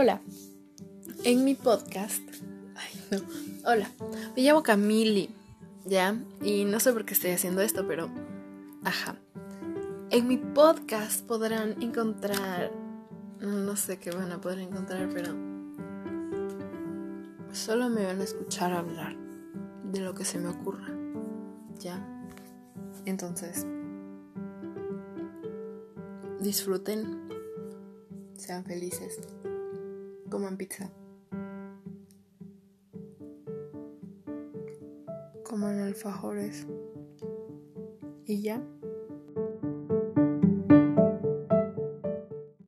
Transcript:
Hola, en mi podcast. Ay, no. Hola, me llamo Camili, ¿ya? Y no sé por qué estoy haciendo esto, pero. Ajá. En mi podcast podrán encontrar. No sé qué van a poder encontrar, pero. Solo me van a escuchar hablar de lo que se me ocurra, ¿ya? Entonces. Disfruten. Sean felices coman pizza. Coman alfajores. Y ya.